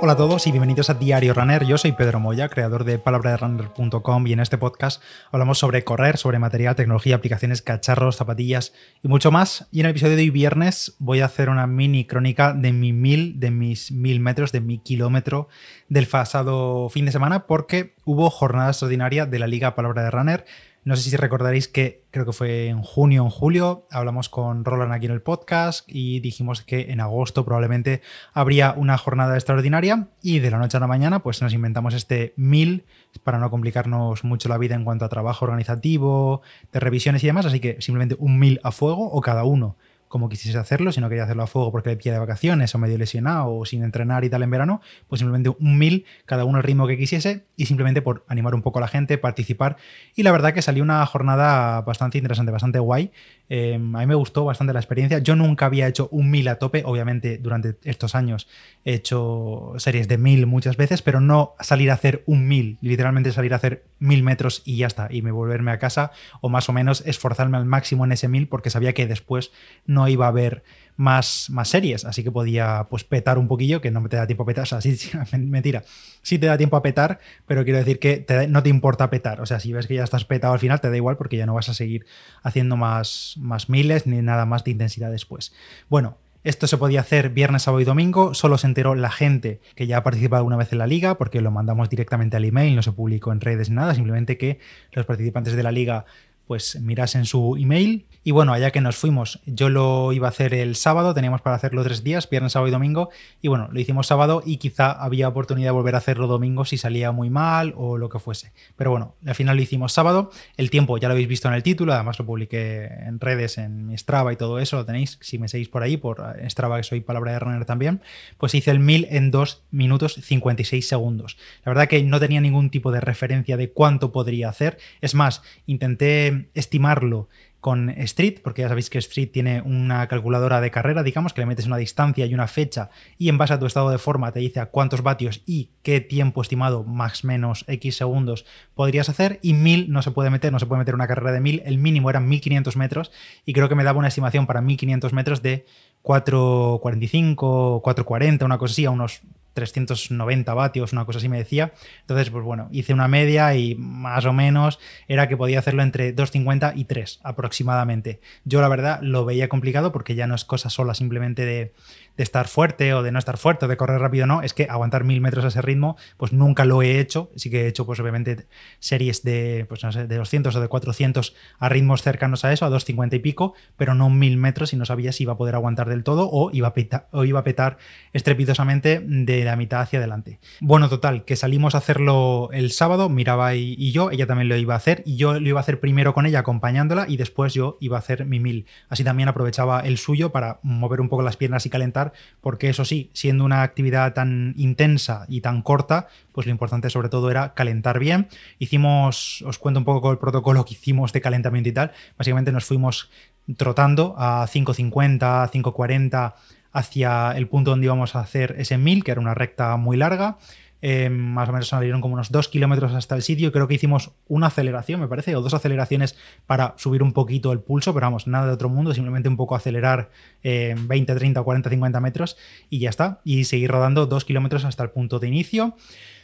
Hola a todos y bienvenidos a Diario Runner. Yo soy Pedro Moya, creador de palabraderunner.com y en este podcast hablamos sobre correr, sobre material, tecnología, aplicaciones, cacharros, zapatillas y mucho más. Y en el episodio de hoy viernes voy a hacer una mini crónica de mi mil, de mis mil metros, de mi kilómetro del pasado fin de semana porque hubo jornada extraordinaria de la Liga Palabra de Runner no sé si recordaréis que creo que fue en junio o en julio, hablamos con Roland aquí en el podcast y dijimos que en agosto probablemente habría una jornada extraordinaria y de la noche a la mañana pues nos inventamos este mil para no complicarnos mucho la vida en cuanto a trabajo organizativo, de revisiones y demás, así que simplemente un mil a fuego o cada uno como quisiese hacerlo, si no quería hacerlo a fuego porque le pilla de vacaciones o medio lesionado o sin entrenar y tal en verano, pues simplemente un mil, cada uno el ritmo que quisiese y simplemente por animar un poco a la gente, participar. Y la verdad que salió una jornada bastante interesante, bastante guay. Em, a mí me gustó bastante la experiencia. Yo nunca había hecho un mil a tope, obviamente durante estos años he hecho series de mil muchas veces, pero no salir a hacer un mil, literalmente salir a hacer mil metros y ya está, y me volverme a casa o más o menos esforzarme al máximo en ese mil porque sabía que después no no iba a haber más, más series, así que podía pues petar un poquillo, que no me te da tiempo a petar, o sea, sí, mentira, sí te da tiempo a petar, pero quiero decir que no te importa petar, o sea, si ves que ya estás petado al final, te da igual porque ya no vas a seguir haciendo más, más miles ni nada más de intensidad después. Bueno, esto se podía hacer viernes, sábado y domingo. Solo se enteró la gente que ya ha participado alguna vez en la liga, porque lo mandamos directamente al email, no se publicó en redes ni nada. Simplemente que los participantes de la liga pues mirasen su email. Y bueno, allá que nos fuimos, yo lo iba a hacer el sábado, teníamos para hacerlo tres días, viernes, sábado y domingo, y bueno, lo hicimos sábado y quizá había oportunidad de volver a hacerlo domingo si salía muy mal o lo que fuese. Pero bueno, al final lo hicimos sábado, el tiempo ya lo habéis visto en el título, además lo publiqué en redes, en mi Strava y todo eso, lo tenéis, si me seguís por ahí, por Strava que soy palabra de runner también, pues hice el 1000 en 2 minutos 56 segundos. La verdad que no tenía ningún tipo de referencia de cuánto podría hacer, es más, intenté estimarlo con Street, porque ya sabéis que Street tiene una calculadora de carrera, digamos, que le metes una distancia y una fecha y en base a tu estado de forma te dice a cuántos vatios y qué tiempo estimado, más menos X segundos, podrías hacer y 1000 no se puede meter, no se puede meter una carrera de 1000, el mínimo eran 1500 metros y creo que me daba una estimación para 1500 metros de 4.45, 4.40, una cosa así, a unos 390 vatios, una cosa así me decía. Entonces, pues bueno, hice una media y más o menos era que podía hacerlo entre 2,50 y 3 aproximadamente. Yo la verdad lo veía complicado porque ya no es cosa sola simplemente de, estar fuerte o de no estar fuerte o de correr rápido, no, es que aguantar mil metros a ese ritmo, pues nunca lo he hecho. Sí que he hecho, pues obviamente, series de, pues de 200 o de 400 a ritmos cercanos a eso, a 250 y pico, pero no mil metros y no sabía si iba a poder aguantar del todo o iba a petar, o iba a petar estrepitosamente de la mitad hacia adelante. Bueno, total, que salimos a hacerlo el sábado, Miraba y, y yo, ella también lo iba a hacer y yo lo iba a hacer primero con ella acompañándola y después yo iba a hacer mi mil. Así también aprovechaba el suyo para mover un poco las piernas y calentar porque eso sí, siendo una actividad tan intensa y tan corta, pues lo importante sobre todo era calentar bien. Hicimos, os cuento un poco el protocolo que hicimos de calentamiento y tal. Básicamente nos fuimos trotando a 5.50, 5.40 hacia el punto donde íbamos a hacer ese 1000, que era una recta muy larga. Em, más o menos salieron como unos 2 kilómetros hasta el sitio. Creo que hicimos una aceleración, me parece, o dos aceleraciones para subir un poquito el pulso, pero vamos, nada de otro mundo, simplemente un poco acelerar 20, 30, 40, 50 metros y ya está. Y seguir rodando 2 kilómetros hasta el punto de inicio.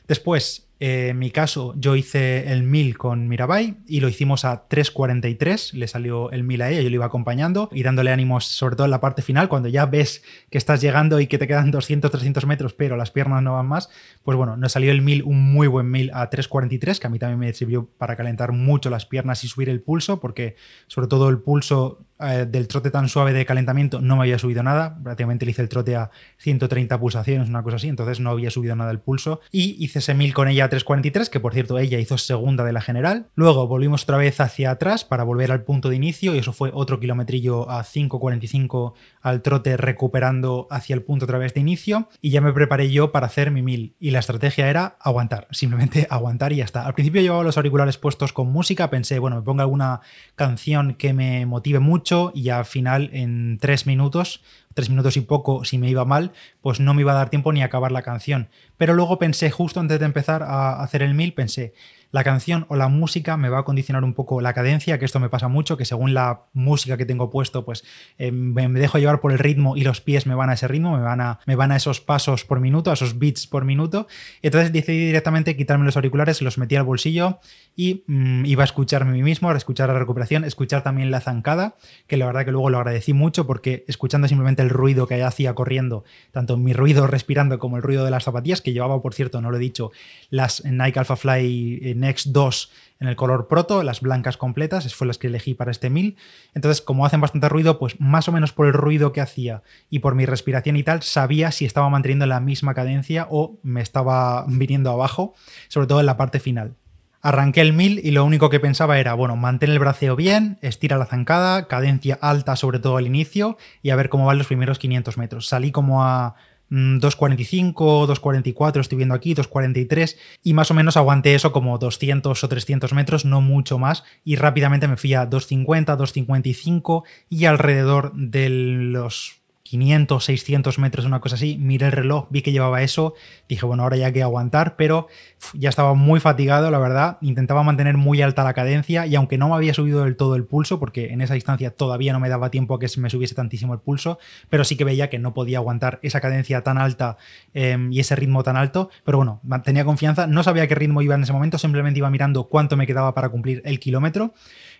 Después, eh, en mi caso, yo hice el 1000 con Mirabai y lo hicimos a 3.43, le salió el 1000 a ella, yo lo iba acompañando y dándole ánimos, sobre todo en la parte final, cuando ya ves que estás llegando y que te quedan 200, 300 metros, pero las piernas no van más, pues bueno, nos salió el 1000, un muy buen 1000 a 3.43, que a mí también me sirvió para calentar mucho las piernas y subir el pulso, porque sobre todo el pulso eh, del trote tan suave de calentamiento no me había subido nada, prácticamente le hice el trote a 130 pulsaciones, una cosa así, entonces no había subido nada el pulso. Y hice ese 1000 con ella a 3.43, que por cierto ella hizo segunda de la general, luego volvimos otra vez hacia atrás para volver al punto de inicio y eso fue otro kilometrillo a 5.45 al trote recuperando hacia el punto otra vez de inicio. Y ya me preparé yo para hacer mi 1000 y la estrategia era aguantar, simplemente aguantar y ya está. Al principio llevaba los auriculares puestos con música, pensé, bueno, me pongo alguna canción que me motive mucho y al final en tres minutos, tres minutos y poco si me iba mal, pues no me iba a dar tiempo ni a acabar la canción. Pero luego pensé, justo antes de empezar a hacer el 1000, pensé, la canción o la música me va a condicionar un poco la cadencia, que esto me pasa mucho, que según la música que tengo puesto, pues eh, me dejo llevar por el ritmo y los pies me van a ese ritmo, me van a, me van a esos pasos por minuto, a esos beats por minuto. Entonces decidí directamente quitarme los auriculares, los metí al bolsillo y mm, iba a escucharme a mí mismo, a escuchar la recuperación, escuchar también la zancada, que la verdad que luego lo agradecí mucho porque escuchando simplemente el ruido que hacía corriendo, tanto mi ruido respirando como el ruido de las zapatillas, que llevaba, por cierto, no lo he dicho, las Nike Alpha Fly eh, Next 2 en el color proto, las blancas completas, esas fueron las que elegí para este 1000. Entonces, como hacen bastante ruido, pues más o menos por el ruido que hacía y por mi respiración y tal, sabía si estaba manteniendo la misma cadencia o me estaba viniendo abajo, sobre todo en la parte final. Arranqué el 1000 y lo único que pensaba era, bueno, mantén el braceo bien, estira la zancada, cadencia alta sobre todo al inicio y a ver cómo van los primeros 500 metros. Salí como a 2.45, mm, 2.44 estoy viendo aquí, 2.43 y más o menos aguanté eso como 200 o 300 metros, no mucho más y rápidamente me fui a 2.50, 2.55 y alrededor de los 500, 600 metros, una cosa así, miré el reloj, vi que llevaba eso, dije, bueno, ahora ya hay que aguantar, pero ya estaba muy fatigado, la verdad, intentaba mantener muy alta la cadencia y aunque no me había subido del todo el pulso, porque en esa distancia todavía no me daba tiempo a que me subiese tantísimo el pulso, pero sí que veía que no podía aguantar esa cadencia tan alta em, y ese ritmo tan alto, pero bueno, tenía confianza, no sabía qué ritmo iba en ese momento, simplemente iba mirando cuánto me quedaba para cumplir el kilómetro.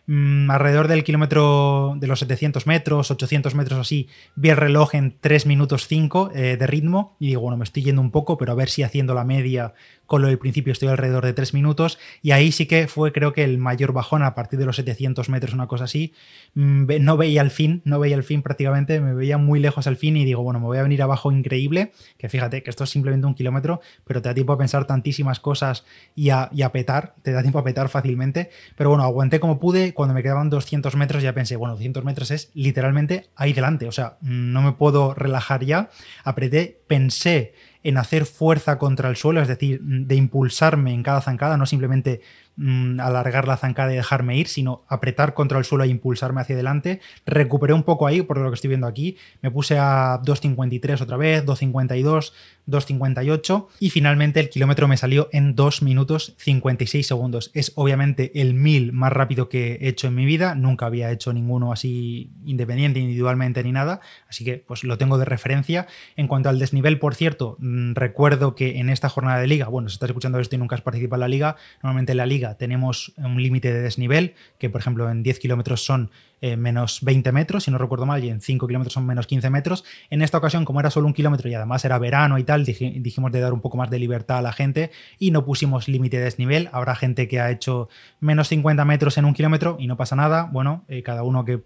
Mm, alrededor del kilómetro de los 700 metros, 800 metros así, vi el reloj en 3 minutos 5 eh, de ritmo y digo, bueno, me estoy yendo un poco, pero a ver si haciendo la media con lo del principio estoy alrededor de 3 minutos y ahí sí que fue creo que el mayor bajón a partir de los 700 metros, una cosa así. Mm, no veía el fin, no veía el fin prácticamente, me veía muy lejos al fin y digo, bueno, me voy a venir abajo increíble, que fíjate que esto es simplemente un kilómetro, pero te da tiempo a pensar tantísimas cosas y a, y a petar, te da tiempo a petar fácilmente, pero bueno, aguanté como pude, cuando me quedaban 200 metros ya pensé, bueno, 200 metros es literalmente ahí delante, o sea, no me puedo relajar ya, apreté, pensé en hacer fuerza contra el suelo, es decir, de impulsarme en cada zancada, no simplemente Mm, alargar la zancada y dejarme ir, sino apretar contra el suelo e impulsarme hacia adelante. Recuperé un poco ahí, por lo que estoy viendo aquí. Me puse a 2.53 otra vez, 2.52, 2.58 y finalmente el kilómetro me salió en 2 minutos 56 segundos. Es obviamente el 1000 más rápido que he hecho en mi vida. Nunca había hecho ninguno así independiente, individualmente ni nada. Así que pues lo tengo de referencia. En cuanto al desnivel, por cierto, recuerdo que en esta jornada de liga, bueno, si estás escuchando esto y nunca has participado en la liga, normalmente en la liga tenemos un límite de desnivel, que por ejemplo en 10 kilómetros son eh, menos 20 metros, si no recuerdo mal, y en 5 kilómetros son menos 15 metros. En esta ocasión, como era solo un kilómetro y además era verano y tal, dijimos de dar un poco más de libertad a la gente y no pusimos límite de desnivel. Habrá gente que ha hecho menos 50 metros en un kilómetro y no pasa nada. Bueno, eh, cada uno que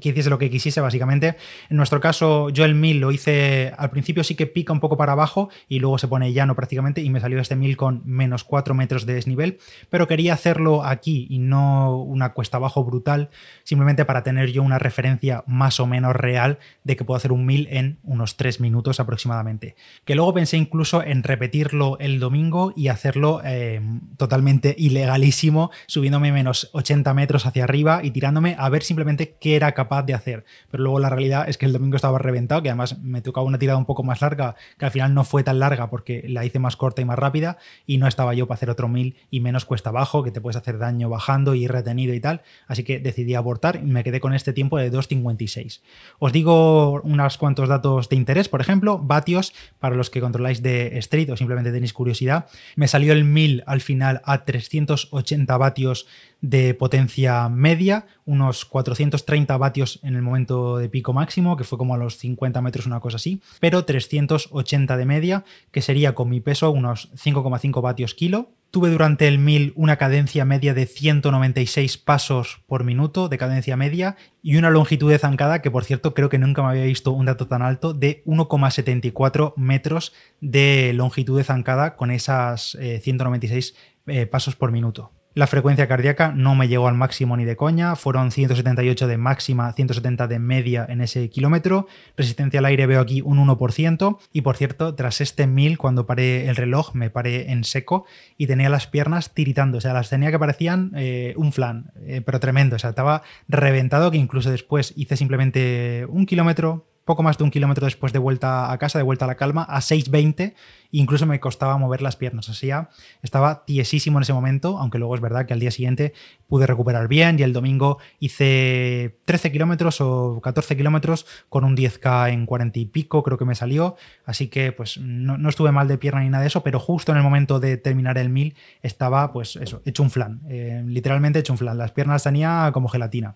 que hiciese lo que quisiese, básicamente. En nuestro caso, yo el 1000 lo hice al principio, sí que pica un poco para abajo y luego se pone llano prácticamente y me salió este 1000 con menos 4 metros de desnivel, pero quería hacerlo aquí y no una cuesta abajo brutal, simplemente para tener yo una referencia más o menos real de que puedo hacer un 1000 en unos 3 minutos aproximadamente. Que luego pensé incluso en repetirlo el domingo y hacerlo eh, totalmente ilegalísimo, subiéndome menos 80 metros hacia arriba y tirándome a ver simplemente qué era capaz de hacer. Pero luego la realidad es que el domingo estaba reventado, que además me tocaba una tirada un poco más larga, que al final no fue tan larga porque la hice más corta y más rápida, y no estaba yo para hacer otro mil y menos cuesta abajo, que te puedes hacer daño bajando y retenido y tal. Así que decidí abortar y me quedé con este tiempo de 2.56. Os digo unos cuantos datos de interés, por ejemplo, vatios, para los que controláis de Street o simplemente tenéis curiosidad. Me salió el 1000 al final a 380 vatios de potencia media, unos 430 vatios en el momento de pico máximo, que fue como a los 50 metros, una cosa así, pero 380 de media, que sería con mi peso unos 5,5 vatios kilo. Tuve durante el 1000 una cadencia media de 196 pasos por minuto de cadencia media y una longitud de zancada que por cierto creo que nunca me había visto un dato tan alto de 1,74 metros de longitud de zancada con esas 196 eh, pasos por minuto. La frecuencia cardíaca no me llegó al máximo ni de coña, fueron 178 de máxima, 170 de media en ese kilómetro. Resistencia al aire veo aquí un 1%. Y por cierto, tras este 1000, cuando paré el reloj, me paré en seco y tenía las piernas tiritando. O sea, las tenía que parecían eh, un flan, eh, pero tremendo. O sea, estaba reventado que incluso después hice simplemente un kilómetro, poco más de un kilómetro después de vuelta a casa, de vuelta a la calma, a 6.20, incluso me costaba mover las piernas. Así ya estaba tiesísimo en ese momento, aunque luego es verdad que al día siguiente pude recuperar bien y el domingo hice 13 kilómetros o 14 kilómetros con un 10K en 40 y pico, creo que me salió. Así que pues no, estuve mal de pierna ni nada de eso, pero justo en el momento de terminar el 1000 estaba pues eso, hecho un flan, eh, literalmente hecho un flan. Las piernas tenía como gelatina.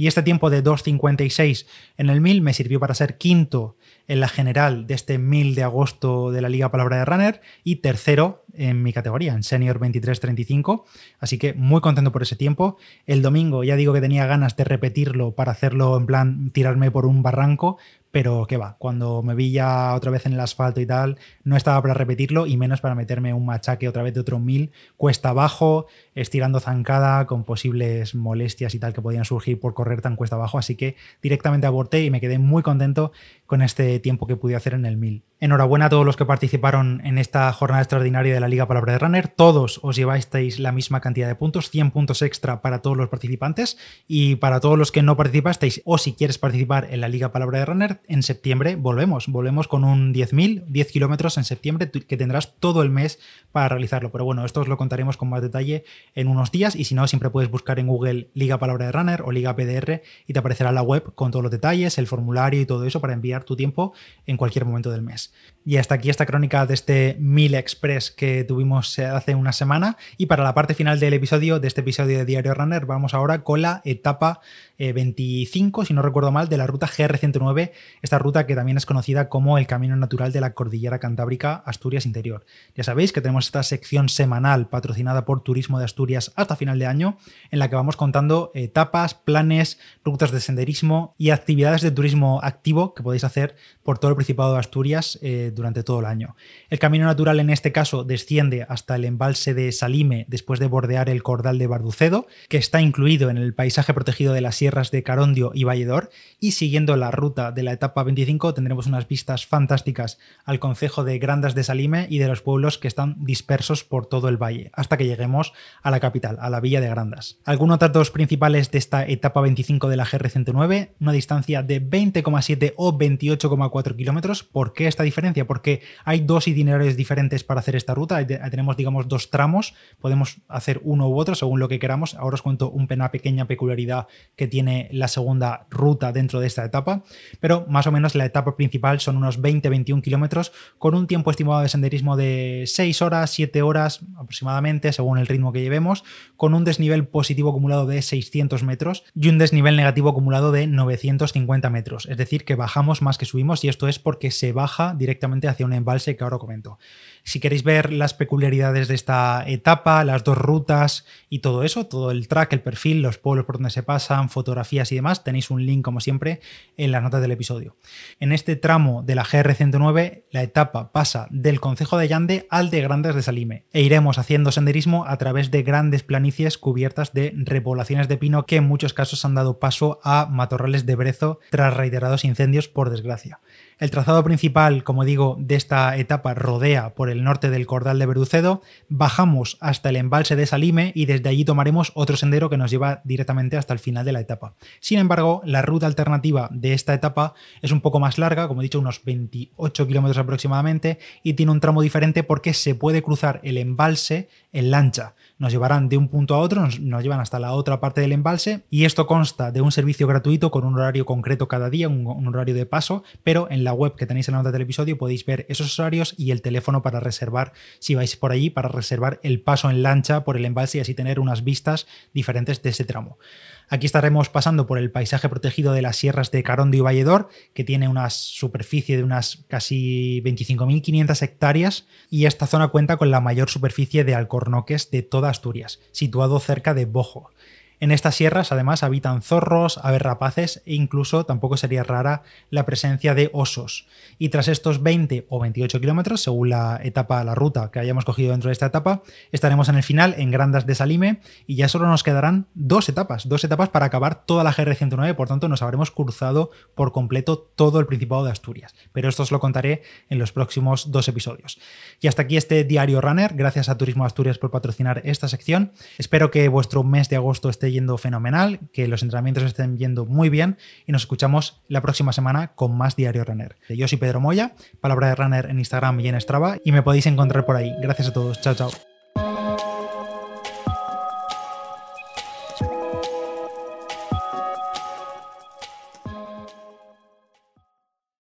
Y este tiempo de 2.56 en el 1000 me sirvió para ser quinto en la general de este 1000 de agosto de la Liga Palabra de Runner y tercero en mi categoría, en Senior 23-35. Así que muy contento por ese tiempo. El domingo ya digo que tenía ganas de repetirlo para hacerlo en plan tirarme por un barranco, pero qué va, cuando me vi ya otra vez en el asfalto y tal, no estaba para repetirlo y menos para meterme un machaque otra vez de otro mil, cuesta abajo, estirando zancada, con posibles molestias y tal que podían surgir por correr tan cuesta abajo, así que directamente aborté y me quedé muy contento con este tiempo que pude hacer en el mil. Enhorabuena a todos los que participaron en esta jornada extraordinaria de la Liga Palabra de Runner. Todos os llevasteis la misma cantidad de puntos, 100 puntos extra para todos los participantes y para todos los que no participasteis o si quieres participar en la Liga Palabra de Runner, en septiembre volvemos. Volvemos con un 10.000, 10 kilómetros en septiembre que tendrás todo el mes para realizarlo. Pero bueno, esto os lo contaremos con más detalle en unos días y si no, siempre puedes buscar en Google Liga Palabra de Runner o Liga PDR y te aparecerá la web con todos los detalles, el formulario y todo eso para enviar tu tiempo en cualquier momento del mes. Y hasta aquí esta crónica de este 1000 Express que tuvimos eh, hace una semana. Y para la parte final del episodio, de este episodio de Diario Runner, vamos ahora con la etapa 25, eh, si no recuerdo mal, de la ruta GR109, esta ruta que también es conocida como el Camino Natural de la Cordillera Cantábrica Asturias Interior. Ya sabéis que tenemos esta sección semanal patrocinada por Turismo de Asturias hasta final de año, en la que vamos contando etapas, planes, rutas de senderismo y actividades de turismo activo que podéis hacer por todo el Principado de Asturias eh, durante todo el año. El Camino Natural en este caso desciende hasta el embalse de Salime después de bordear el Cordal de Barducedo, que está incluido en el paisaje protegido de la Sierra de Carondio y Valledor y siguiendo la ruta de la etapa 25 tendremos unas vistas fantásticas al concejo de Grandas de Salime y de los pueblos que están dispersos por todo el valle hasta que lleguemos a la capital, a la villa de Grandas. Algunos datos principales de esta etapa 25 de la GR109, una distancia de 20,7 o 28,4 kilómetros. ¿Por qué esta diferencia? Porque hay dos itinerarios diferentes para hacer esta ruta. Tenemos, digamos, dos tramos. Podemos hacer uno u otro según lo que queramos. Ahora os cuento una pequeña peculiaridad que tiene la segunda ruta dentro de esta etapa, pero más o menos la etapa principal son unos 20-21 kilómetros con un tiempo estimado de senderismo de 6 horas, 7 horas aproximadamente, según el ritmo que llevemos, con un desnivel positivo acumulado de 600 metros y un desnivel negativo acumulado de 950 metros, es decir, que bajamos más que subimos y esto es porque se baja directamente hacia un embalse que ahora comento. Si queréis ver las peculiaridades de esta etapa, las dos rutas y todo eso, todo el track, el perfil, los pueblos por donde se pasan, fotografías y demás, tenéis un link como siempre en las notas del episodio. En este tramo de la GR109, la etapa pasa del concejo de Llande al de Grandes de Salime e iremos haciendo senderismo a través de grandes planicies cubiertas de repoblaciones de pino que en muchos casos han dado paso a matorrales de brezo tras reiterados incendios por desgracia. El trazado principal, como digo, de esta etapa rodea por el norte del Cordal de Verducedo, bajamos hasta el embalse de Salime y desde allí tomaremos otro sendero que nos lleva directamente hasta el final de la etapa. Sin embargo, la ruta alternativa de esta etapa es un poco más larga, como he dicho, unos 28 kilómetros aproximadamente, y tiene un tramo diferente porque se puede cruzar el embalse en lancha nos llevarán de un punto a otro, nos, llevan hasta la otra parte del embalse y esto consta de un servicio gratuito con un horario concreto cada día, un, horario de paso, pero en la web que tenéis en la nota del episodio podéis ver esos horarios y el teléfono para reservar, si vais por allí, para reservar el paso en lancha por el embalse y así tener unas vistas diferentes de ese tramo. Aquí estaremos pasando por el paisaje protegido de las sierras de Carondo y Valledor, que tiene una superficie de unas casi 25.500 hectáreas y esta zona cuenta con la mayor superficie de alcornoques de toda Asturias, situado cerca de Bojo. En estas sierras además habitan zorros, aves rapaces e incluso tampoco sería rara la presencia de osos. Y tras estos 20 o 28 kilómetros, según la etapa, la ruta que hayamos cogido dentro de esta etapa, estaremos en el final en Grandas de Salime y ya solo nos quedarán dos etapas, dos etapas para acabar toda la GR109, por tanto nos habremos cruzado por completo todo el Principado de Asturias. Pero esto os lo contaré en los próximos dos episodios. Y hasta aquí este diario runner, gracias a Turismo Asturias por patrocinar esta sección. Espero que vuestro mes de agosto esté yendo fenomenal, que los entrenamientos estén yendo muy bien y nos escuchamos la próxima semana con más Diario Runner. Yo soy Pedro Moya, palabra de Runner en Instagram y en Strava y me podéis encontrar por ahí. Gracias a todos. Chao, chao.